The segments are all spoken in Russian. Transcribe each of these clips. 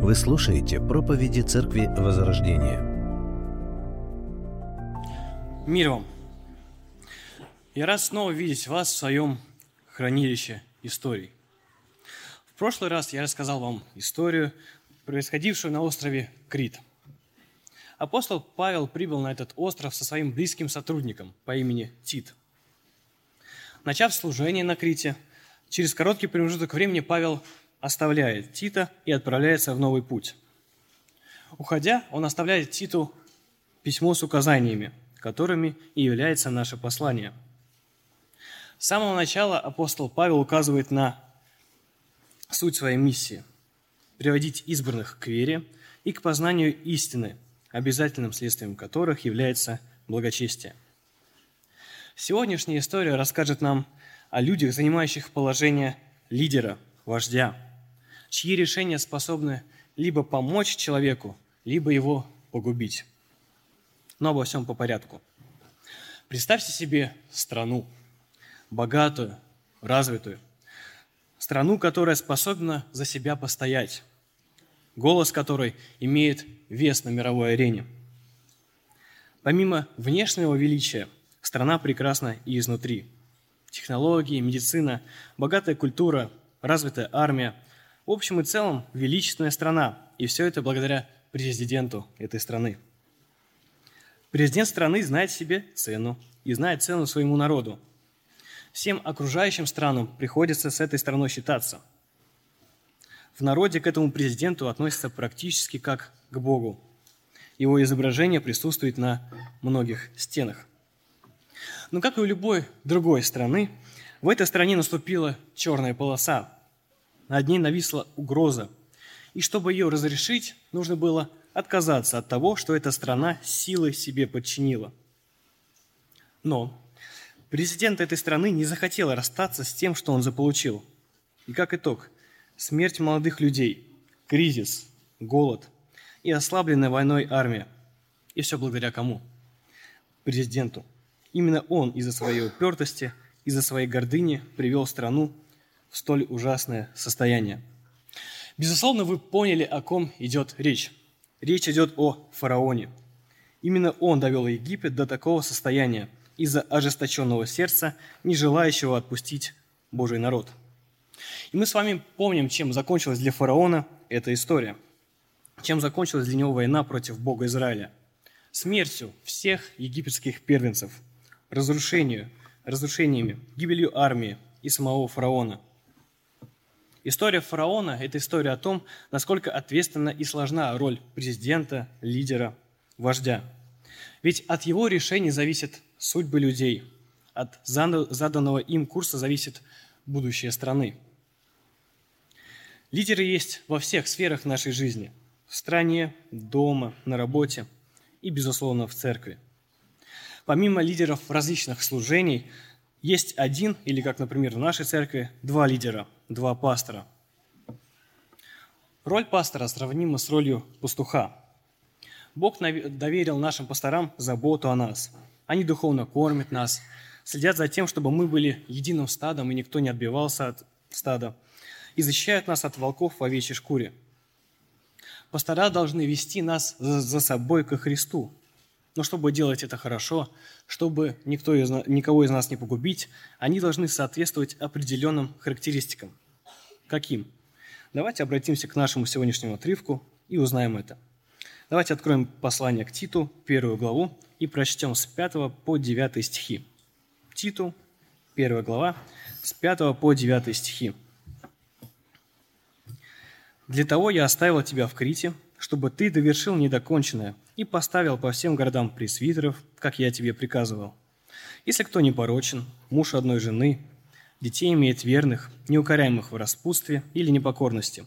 Вы слушаете проповеди Церкви Возрождения. Мир вам! Я рад снова видеть вас в своем хранилище историй. В прошлый раз я рассказал вам историю, происходившую на острове Крит. Апостол Павел прибыл на этот остров со своим близким сотрудником по имени Тит. Начав служение на Крите, через короткий промежуток времени Павел оставляет Тита и отправляется в новый путь. Уходя, он оставляет Титу письмо с указаниями, которыми и является наше послание. С самого начала апостол Павел указывает на суть своей миссии – приводить избранных к вере и к познанию истины, обязательным следствием которых является благочестие. Сегодняшняя история расскажет нам о людях, занимающих положение лидера, вождя – чьи решения способны либо помочь человеку, либо его погубить. Но обо всем по порядку. Представьте себе страну, богатую, развитую, страну, которая способна за себя постоять, голос которой имеет вес на мировой арене. Помимо внешнего величия, страна прекрасна и изнутри. Технологии, медицина, богатая культура, развитая армия, в общем и целом, величественная страна, и все это благодаря президенту этой страны. Президент страны знает себе цену и знает цену своему народу. Всем окружающим странам приходится с этой страной считаться. В народе к этому президенту относятся практически как к Богу. Его изображение присутствует на многих стенах. Но как и у любой другой страны, в этой стране наступила черная полоса – над ней нависла угроза. И чтобы ее разрешить, нужно было отказаться от того, что эта страна силой себе подчинила. Но президент этой страны не захотел расстаться с тем, что он заполучил. И как итог, смерть молодых людей, кризис, голод и ослабленная войной армия. И все благодаря кому? Президенту. Именно он из-за своей упертости, из-за своей гордыни привел страну в столь ужасное состояние. Безусловно, вы поняли, о ком идет речь. Речь идет о фараоне. Именно он довел Египет до такого состояния из-за ожесточенного сердца, не желающего отпустить Божий народ. И мы с вами помним, чем закончилась для фараона эта история. Чем закончилась для него война против Бога Израиля. Смертью всех египетских первенцев, разрушению, разрушениями, гибелью армии и самого фараона – История фараона – это история о том, насколько ответственна и сложна роль президента, лидера, вождя. Ведь от его решений зависит судьбы людей, от заданного им курса зависит будущее страны. Лидеры есть во всех сферах нашей жизни – в стране, дома, на работе и, безусловно, в церкви. Помимо лидеров различных служений, есть один, или, как, например, в нашей церкви, два лидера – два пастора. Роль пастора сравнима с ролью пастуха. Бог доверил нашим пасторам заботу о нас. Они духовно кормят нас, следят за тем, чтобы мы были единым стадом, и никто не отбивался от стада, и защищают нас от волков в овечьей шкуре. Пастора должны вести нас за собой ко Христу. Но чтобы делать это хорошо, чтобы никто из, никого из нас не погубить, они должны соответствовать определенным характеристикам. Каким? Давайте обратимся к нашему сегодняшнему отрывку и узнаем это. Давайте откроем послание к Титу, первую главу, и прочтем с 5 по 9 стихи. Титу, первая глава, с 5 по 9 стихи. «Для того я оставил тебя в Крите, чтобы ты довершил недоконченное и поставил по всем городам пресвитеров, как я тебе приказывал. Если кто не порочен, муж одной жены, детей имеет верных, неукоряемых в распутстве или непокорности,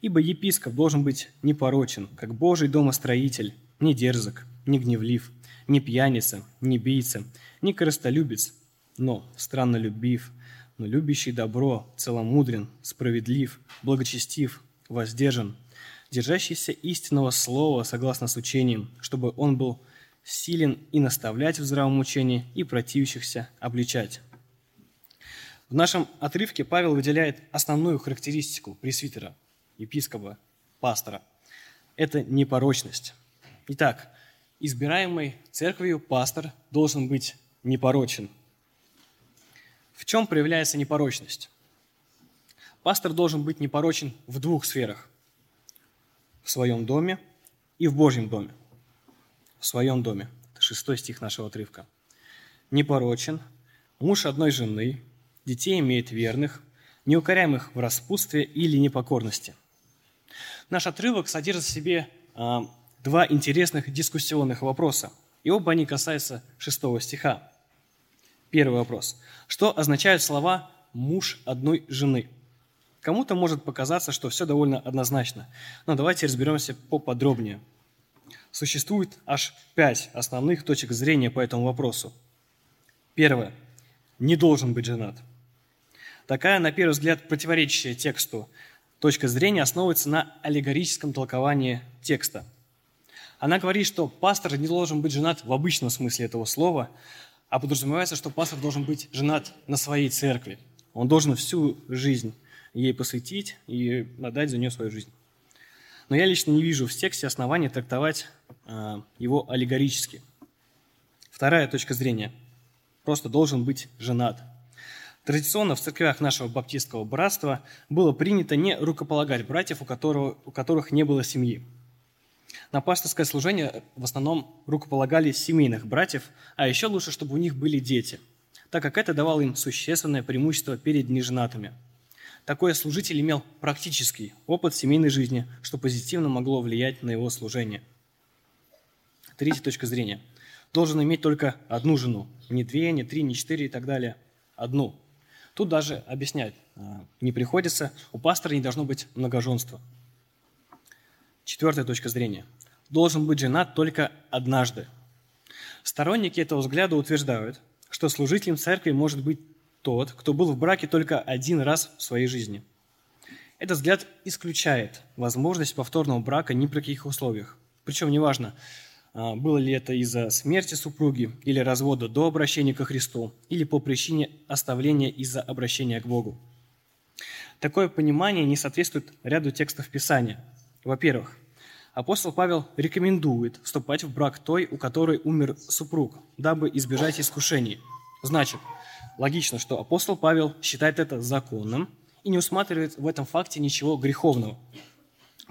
ибо епископ должен быть непорочен, как Божий домостроитель, не дерзок, не гневлив, не пьяница, не бийца, не корыстолюбец, но страннолюбив, но любящий добро, целомудрен, справедлив, благочестив, воздержан, держащийся истинного слова согласно с учением, чтобы он был силен и наставлять в здравом учении, и противящихся обличать. В нашем отрывке Павел выделяет основную характеристику пресвитера, епископа, пастора. Это непорочность. Итак, избираемый церковью пастор должен быть непорочен. В чем проявляется непорочность? Пастор должен быть непорочен в двух сферах. В своем доме и в Божьем доме. В своем доме. Это шестой стих нашего отрывка. Непорочен, муж одной жены, детей имеет верных, неукоряемых в распутстве или непокорности. Наш отрывок содержит в себе э, два интересных дискуссионных вопроса, и оба они касаются шестого стиха. Первый вопрос. Что означают слова «муж одной жены»? Кому-то может показаться, что все довольно однозначно, но давайте разберемся поподробнее. Существует аж пять основных точек зрения по этому вопросу. Первое. Не должен быть женат. Такая, на первый взгляд, противоречащая тексту точка зрения основывается на аллегорическом толковании текста. Она говорит, что пастор не должен быть женат в обычном смысле этого слова, а подразумевается, что пастор должен быть женат на своей церкви. Он должен всю жизнь ей посвятить и отдать за нее свою жизнь. Но я лично не вижу в тексте основания трактовать э, его аллегорически. Вторая точка зрения. Просто должен быть женат. Традиционно в церквях нашего баптистского братства было принято не рукополагать братьев, у, которого, у которых не было семьи. На пасторское служение в основном рукополагали семейных братьев, а еще лучше, чтобы у них были дети, так как это давало им существенное преимущество перед неженатыми – такой служитель имел практический опыт семейной жизни, что позитивно могло влиять на его служение. Третья точка зрения. Должен иметь только одну жену. Не две, не три, не четыре и так далее. Одну. Тут даже объяснять а, не приходится. У пастора не должно быть многоженства. Четвертая точка зрения. Должен быть женат только однажды. Сторонники этого взгляда утверждают, что служителем церкви может быть тот, кто был в браке только один раз в своей жизни. Этот взгляд исключает возможность повторного брака ни при каких условиях. Причем неважно, а, было ли это из-за смерти супруги или развода до обращения ко Христу, или по причине оставления из-за обращения к Богу. Такое понимание не соответствует ряду текстов Писания. Во-первых, апостол Павел рекомендует вступать в брак той, у которой умер супруг, дабы избежать искушений. Значит, Логично, что апостол Павел считает это законным и не усматривает в этом факте ничего греховного.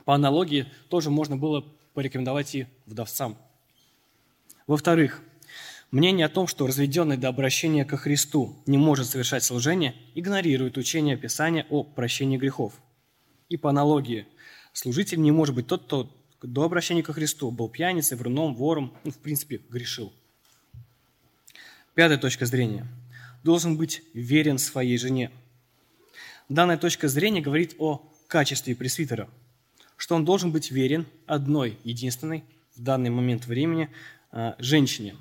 По аналогии тоже можно было порекомендовать и вдовцам. Во-вторых, мнение о том, что разведенный до обращения ко Христу не может совершать служение, игнорирует учение Писания о прощении грехов. И по аналогии, служитель не может быть тот, кто до обращения ко Христу был пьяницей, вруном, вором, ну, в принципе, грешил. Пятая точка зрения – должен быть верен своей жене. Данная точка зрения говорит о качестве пресвитера, что он должен быть верен одной, единственной в данный момент времени а, женщине,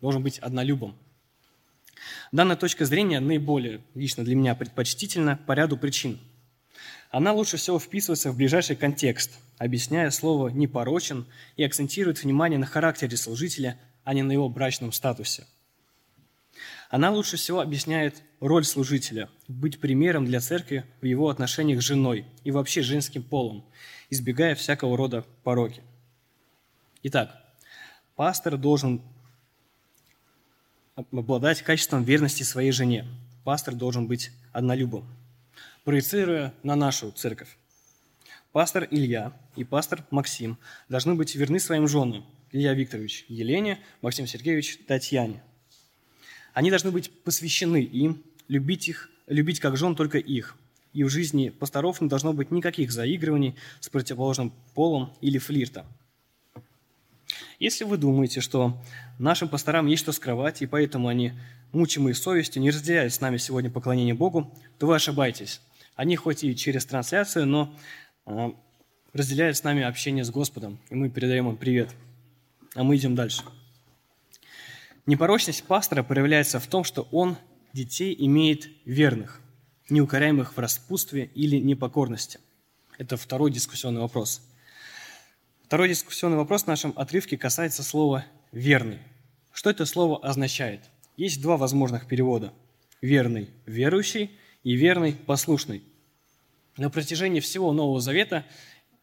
должен быть однолюбом. Данная точка зрения наиболее, лично для меня, предпочтительна по ряду причин. Она лучше всего вписывается в ближайший контекст, объясняя слово «непорочен» и акцентирует внимание на характере служителя, а не на его брачном статусе – она лучше всего объясняет роль служителя – быть примером для церкви в его отношениях с женой и вообще женским полом, избегая всякого рода пороки. Итак, пастор должен обладать качеством верности своей жене. Пастор должен быть однолюбом. Проецируя на нашу церковь, пастор Илья и пастор Максим должны быть верны своим женам. Илья Викторович Елене, Максим Сергеевич Татьяне – они должны быть посвящены им, любить их, любить как жен только их. И в жизни пасторов не должно быть никаких заигрываний с противоположным полом или флирта. Если вы думаете, что нашим пасторам есть что скрывать, и поэтому они, мучимые совестью, не разделяют с нами сегодня поклонение Богу, то вы ошибаетесь. Они хоть и через трансляцию, но а, разделяют с нами общение с Господом, и мы передаем им привет. А мы идем дальше. Непорочность пастора проявляется в том, что он детей имеет верных, неукоряемых в распутстве или непокорности. Это второй дискуссионный вопрос. Второй дискуссионный вопрос в нашем отрывке касается слова «верный». Что это слово означает? Есть два возможных перевода. Верный – верующий и верный – послушный. На протяжении всего Нового Завета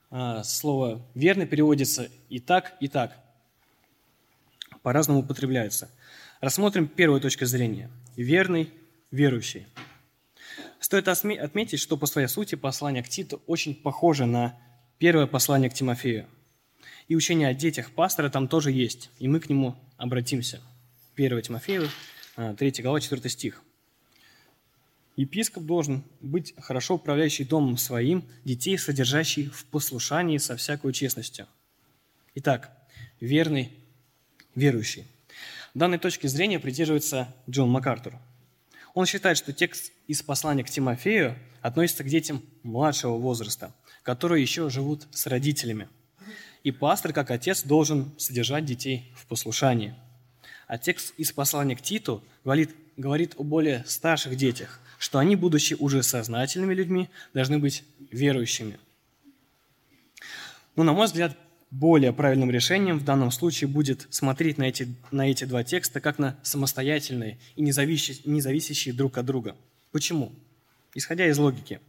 а, слово «верный» переводится и так, и так. По-разному употребляется. Рассмотрим первую точку зрения. Верный, верующий. Стоит отметить, что по своей сути послание к Титу очень похоже на первое послание к Тимофею. И учение о детях пастора там тоже есть, и мы к нему обратимся. 1 Тимофею, 3 глава, 4 стих. Епископ должен быть хорошо управляющий домом своим, детей содержащий в послушании со всякой честностью. Итак, верный, верующий. Данной точки зрения придерживается Джон МакАртур. Он считает, что текст из послания к Тимофею относится к детям младшего возраста, которые еще живут с родителями. И пастор, как отец, должен содержать детей в послушании. А текст из послания к Титу говорит, говорит о более старших детях, что они, будучи уже сознательными людьми, должны быть верующими. Но, на мой взгляд, более правильным решением в данном случае будет смотреть на эти, на эти два текста как на самостоятельные и не зависящие, не зависящие друг от друга. Почему? Исходя из логики.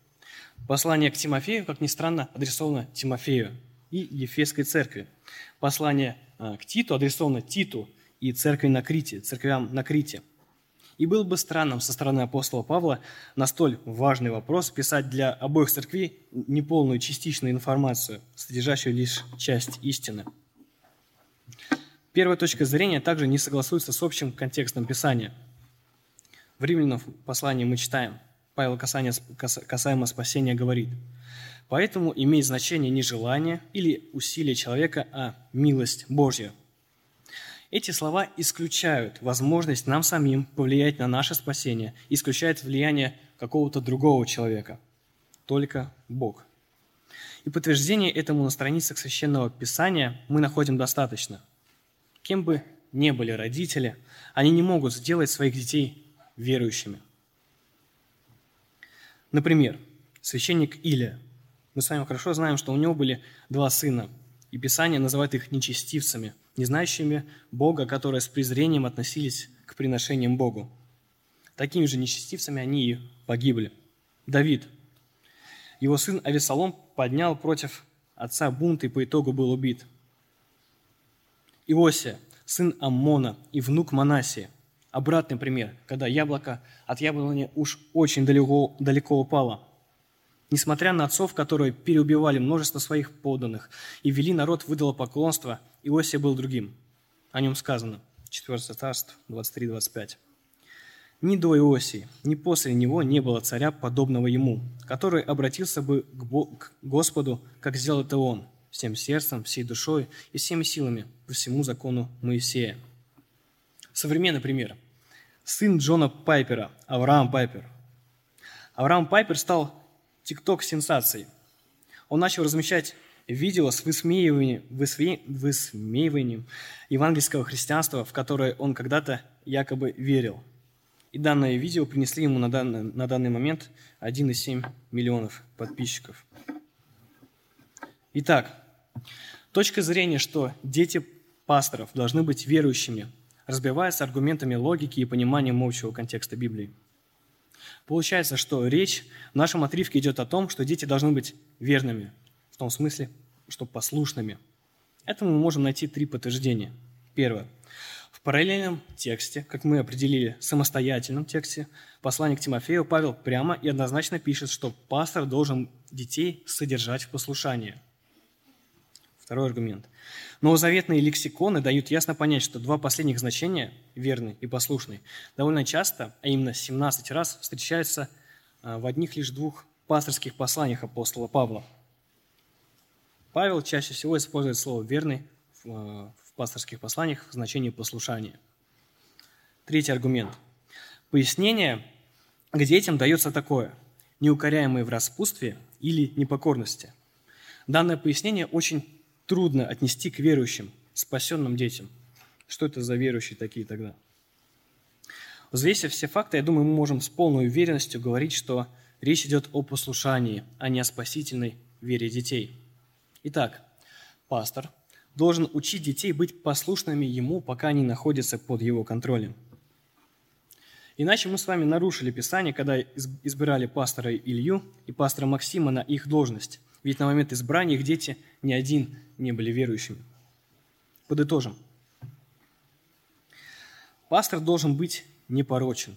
Послание к Тимофею, как ни странно, адресовано Тимофею и Ефесской церкви. Послание а, к Титу адресовано Титу и церкви на Крите, церквям на Крите – и было бы странным со стороны апостола Павла на столь важный вопрос писать для обоих церквей неполную частичную информацию, содержащую лишь часть истины. Первая точка зрения также не согласуется с общим контекстом Писания. В Римлянам послании мы читаем, Павел касаемо спасения говорит, «Поэтому имеет значение не желание или усилие человека, а милость Божья, эти слова исключают возможность нам самим повлиять на наше спасение, исключают влияние какого-то другого человека. Только Бог. И подтверждение этому на страницах Священного Писания мы находим достаточно. Кем бы ни были родители, они не могут сделать своих детей верующими. Например, священник Илия. Мы с вами хорошо знаем, что у него были два сына, и Писание называет их нечестивцами – не знающими Бога, которые с презрением относились к приношениям Богу. Такими же нечестивцами они и погибли. Давид. Его сын Авесолом поднял против отца бунт и по итогу был убит. Иосия, сын Аммона и внук Манасия. Обратный пример, когда яблоко от яблони уж очень далеко, далеко упало – Несмотря на отцов, которые переубивали множество своих подданных и вели народ в идолопоклонство, Иосия был другим. О нем сказано. 4 царство 23-25. Ни до Иосии, ни после него не было царя, подобного ему, который обратился бы к Господу, как сделал это он, всем сердцем, всей душой и всеми силами по всему закону Моисея. Современный пример. Сын Джона Пайпера, Авраам Пайпер. Авраам Пайпер стал ТикТок сенсацией. Он начал размещать видео с высмеиванием, высмеиванием евангельского христианства, в которое он когда-то якобы верил. И данное видео принесли ему на данный, на данный момент 1,7 миллионов подписчиков. Итак, точка зрения, что дети пасторов должны быть верующими, разбивается аргументами логики и пониманием общего контекста Библии. Получается, что речь в нашем отрывке идет о том, что дети должны быть верными, в том смысле, что послушными. Этому мы можем найти три подтверждения. Первое. В параллельном тексте, как мы определили, самостоятельном тексте, послание к Тимофею Павел прямо и однозначно пишет, что пастор должен детей содержать в послушании. Второй аргумент. Новозаветные лексиконы дают ясно понять, что два последних значения, верный и послушный, довольно часто, а именно 17 раз, встречаются а, в одних лишь двух пасторских посланиях апостола Павла. Павел чаще всего использует слово «верный» в, а, пасторских посланиях в значении послушания. Третий аргумент. Пояснение к детям дается такое – неукоряемые в распутстве или непокорности. Данное пояснение очень трудно отнести к верующим, спасенным детям. Что это за верующие такие тогда? Взвесив все факты, я думаю, мы можем с полной уверенностью говорить, что речь идет о послушании, а не о спасительной вере детей. Итак, пастор должен учить детей быть послушными ему, пока они находятся под его контролем. Иначе мы с вами нарушили Писание, когда избирали пастора Илью и пастора Максима на их должность Ведь на момент избрания их дети ни один не были верующими. Подытожим. Пастор должен быть непорочен.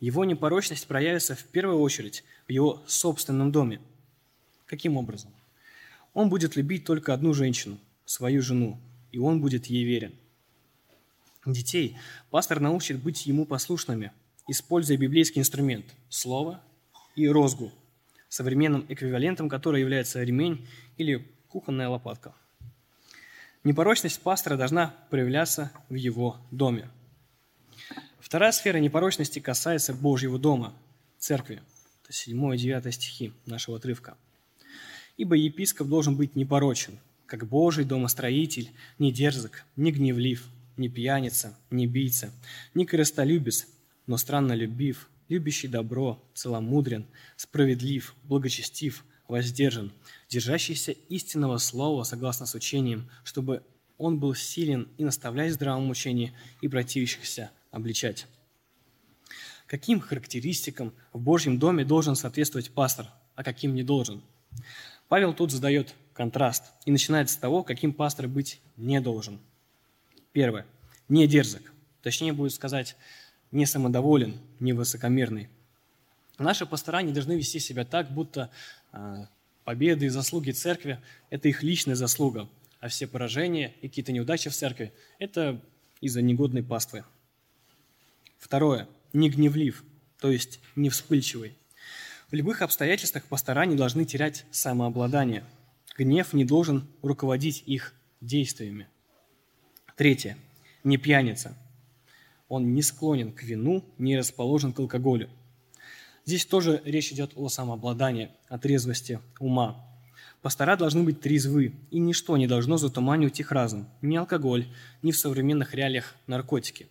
Его непорочность проявится в первую очередь в его собственном доме. Каким образом? Он будет любить только одну женщину, свою жену, и он будет ей верен. Детей пастор научит быть ему послушными, используя библейский инструмент – слово и розгу, современным эквивалентом которой является ремень или кухонная лопатка. Непорочность пастора должна проявляться в его доме. Вторая сфера непорочности касается Божьего дома, церкви. Это 7 и 9 стихи нашего отрывка. «Ибо епископ должен быть непорочен, как Божий домостроитель, не дерзок, не гневлив, не пьяница, не бийца, не корыстолюбец, но странно любив, любящий добро, целомудрен, справедлив, благочестив, воздержан, держащийся истинного слова согласно с учением, чтобы он был силен и наставляя здравом учении и противящихся обличать. Каким характеристикам в Божьем доме должен соответствовать пастор, а каким не должен? Павел тут задает контраст и начинает с того, каким пастор быть не должен. Первое. Не дерзок. Точнее будет сказать, не самодоволен, не высокомерный. Наши пастора не должны вести себя так, будто э, победы и заслуги церкви – это их личная заслуга, а все поражения и какие-то неудачи в церкви – это из-за негодной паствы. Второе. Не гневлив, то есть не вспыльчивый. В любых обстоятельствах пастора не должны терять самообладание. Гнев не должен руководить их действиями. Третье. Не пьяница. Он не склонен к вину, не расположен к алкоголю. Здесь тоже речь идет о самообладании, о трезвости ума. Пастора должны быть трезвы, и ничто не должно затуманивать их разум. Ни алкоголь, ни в современных реалиях наркотики.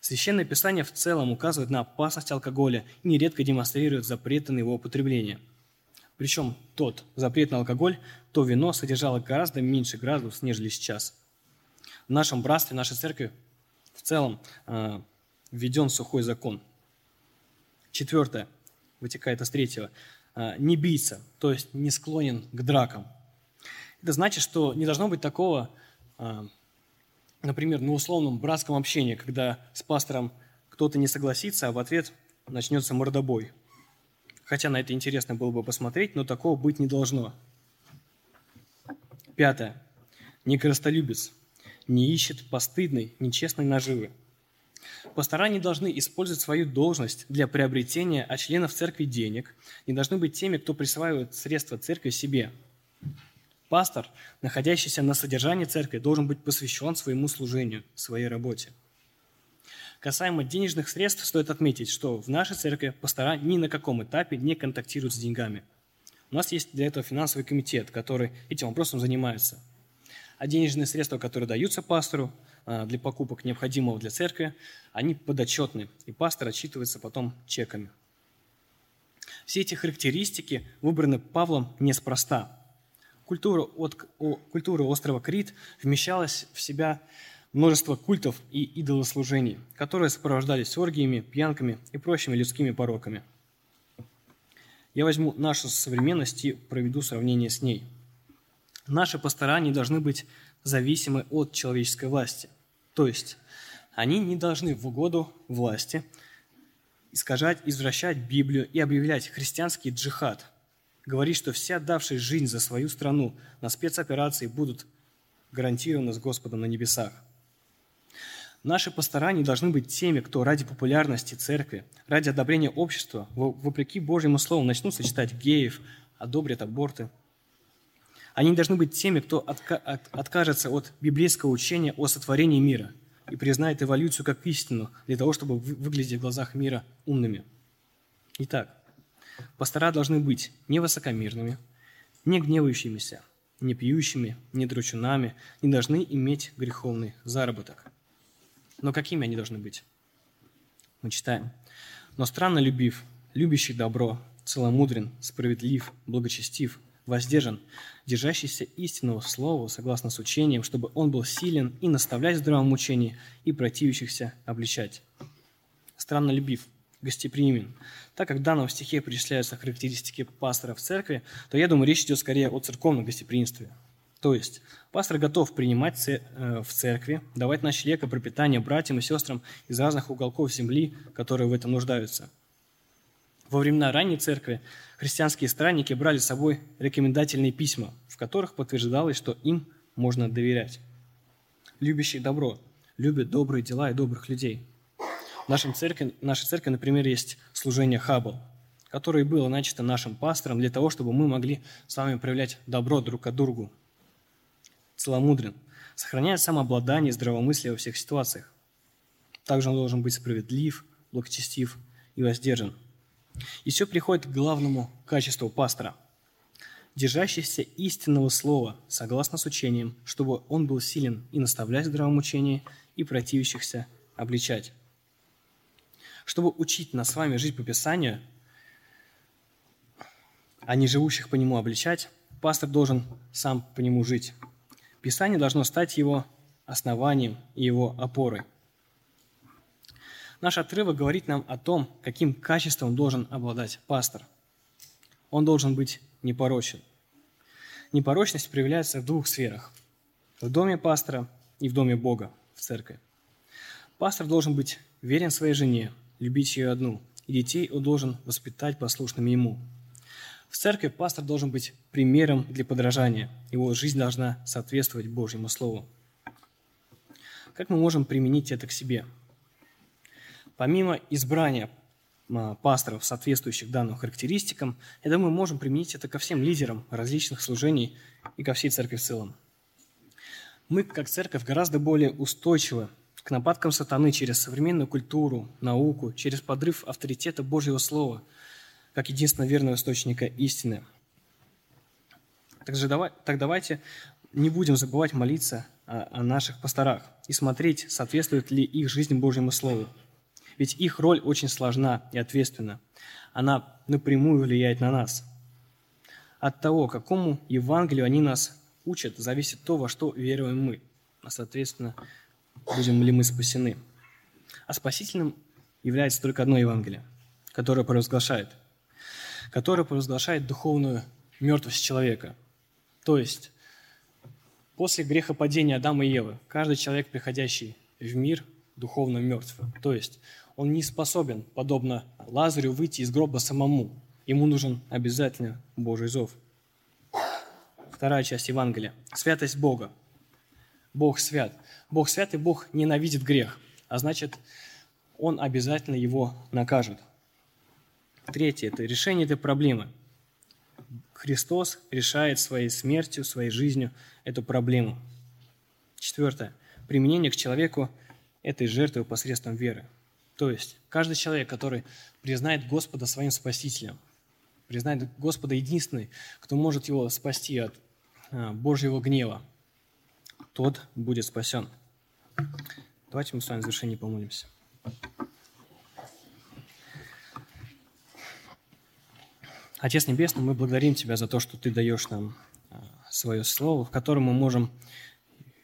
Священное Писание в целом указывает на опасность алкоголя и нередко демонстрирует запреты на его употребление. Причем тот запрет на алкоголь, то вино содержало гораздо меньше градусов, нежели сейчас. В нашем братстве, в нашей церкви в целом э, введен сухой закон. Четвертое, вытекает из третьего, э, не бийся, то есть не склонен к дракам. Это значит, что не должно быть такого э, например, на условном братском общении, когда с пастором кто-то не согласится, а в ответ начнется мордобой. Хотя на это интересно было бы посмотреть, но такого быть не должно. Пятое. Не коростолюбец, не ищет постыдной, нечестной наживы. Пастора не должны использовать свою должность для приобретения от членов церкви денег, не должны быть теми, кто присваивает средства церкви себе – Пастор, находящийся на содержании церкви, должен быть посвящен своему служению, своей работе. Касаемо денежных средств, стоит отметить, что в нашей церкви пастора ни на каком этапе не контактируют с деньгами. У нас есть для этого финансовый комитет, который этим вопросом занимается. А денежные средства, которые даются пастору а, для покупок необходимого для церкви, они подотчетны, и пастор отчитывается потом чеками. Все эти характеристики выбраны Павлом неспроста – Культура, от, о, культура острова Крит вмещалась в себя множество культов и идолослужений, которые сопровождались оргиями, пьянками и прочими людскими пороками. Я возьму нашу современность и проведу сравнение с ней. Наши пастора не должны быть зависимы от человеческой власти. То есть они не должны в угоду власти искажать, извращать Библию и объявлять христианский джихад – говорит, что все отдавшие жизнь за свою страну на спецоперации будут гарантированы с Господом на небесах. Наши пастора не должны быть теми, кто ради популярности церкви, ради одобрения общества, вопреки Божьему Слову, начнут сочетать геев, одобрят аборты. Они должны быть теми, кто отка- откажется от библейского учения о сотворении мира и признает эволюцию как истину для того, чтобы выглядеть в глазах мира умными. Итак, Пастора должны быть не высокомерными, не гневающимися, не пьющими, не дручунами, не должны иметь греховный заработок. Но какими они должны быть? Мы читаем. «Но странно любив, любящий добро, целомудрен, справедлив, благочестив, воздержан, держащийся истинного слова, согласно с учением, чтобы он был силен и наставлять в здравом учении, и противящихся обличать. Странно любив. гостеприимен. Так как в данном стихе перечисляются характеристики пастора в церкви, то я думаю, речь идет скорее о церковном гостеприимстве. То есть пастор готов принимать э, в церкви, давать ночлег и пропитание братьям и сестрам из разных уголков земли, которые в этом нуждаются. Во времена ранней церкви христианские странники брали с собой рекомендательные письма, в которых подтверждалось, что им можно доверять. Любящие добро любят добрые дела и добрых людей. В нашей церкви, нашей церкви, например, есть служение Хаббл, которое было начато нашим пастором для того, чтобы мы могли с вами проявлять добро друг к другу, целомудрен, сохраняет самообладание и здравомыслие во всех ситуациях. Также он должен быть справедлив, благочестив и воздержан. И все приходит к главному качеству пастора – держащийся истинного слова, согласно с учением, чтобы он был силен и наставлять в здравом учении, и противящихся обличать. Чтобы учить нас с вами жить по Писанию, а не живущих по нему обличать, пастор должен сам по нему жить. Писание должно стать его основанием и его опорой. Наш отрывок говорит нам о том, каким качеством должен обладать пастор. Он должен быть непорочен. Непорочность проявляется в двух сферах. В доме пастора и в доме Бога, в церкви. Пастор должен быть верен своей жене, любить ее одну, и детей он должен воспитать послушными ему – в церкви пастор должен быть примером для подражания. Его жизнь должна соответствовать Божьему Слову. Как мы можем применить это к себе? Помимо избрания а, пасторов, соответствующих данным характеристикам, я думаю, мы можем применить это ко всем лидерам различных служений и ко всей церкви в целом. Мы, как церковь, гораздо более устойчивы к нападкам сатаны через современную культуру, науку, через подрыв авторитета Божьего Слова – как единственного верного источника истины. Также давай, так давайте не будем забывать молиться о, о наших пасторах и смотреть, соответствует ли их жизнь Божьему Слову. Ведь их роль очень сложна и ответственна. Она напрямую влияет на нас. От того, какому Евангелию они нас учат, зависит то, во что веруем мы. А, соответственно, будем ли мы спасены. А спасительным является только одно Евангелие, которое провозглашает – который провозглашает духовную мертвость человека. То есть, после грехопадения Адама и Евы, каждый человек, приходящий в мир, духовно мертв. То есть, он не способен, подобно Лазарю, выйти из гроба самому. Ему нужен обязательно Божий зов. Вторая часть Евангелия. Святость Бога. Бог свят. Бог свят, и Бог ненавидит грех. А значит, Он обязательно его накажет – Третье – это решение этой проблемы. Христос решает своей смертью, своей жизнью эту проблему. Четвертое – применение к человеку этой жертвы посредством веры. То есть каждый человек, который признает Господа своим Спасителем, признает Господа единственный, кто может его спасти от а, Божьего гнева, тот будет спасен. Давайте мы с вами в завершении помолимся. Отец Небесный, мы благодарим Тебя за то, что Ты даешь нам а, свое слово, в котором мы можем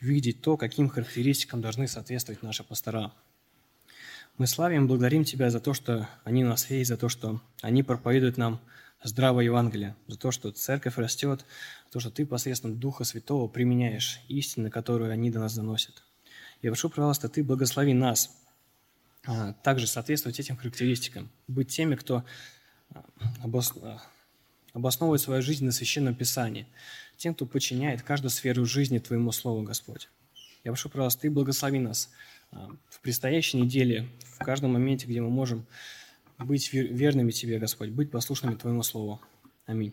видеть то, каким характеристикам должны соответствовать наши пастора. Мы славим и благодарим Тебя за то, что они у нас есть, за то, что они проповедуют нам здравое Евангелие, за то, что церковь растет, за то, что Ты посредством Духа Святого применяешь истины, которые они до нас доносят. Я прошу, пожалуйста, Ты благослови нас а, также соответствовать этим характеристикам, быть теми, кто обосновывает свою жизнь на Священном Писании, тем, кто подчиняет каждую сферу жизни Твоему Слову, Господь. Я прошу, пожалуйста, Ты благослови нас а, а, в предстоящей неделе, в каждом моменте, где мы можем быть верными Тебе, Господь, быть послушными Твоему Слову. Аминь.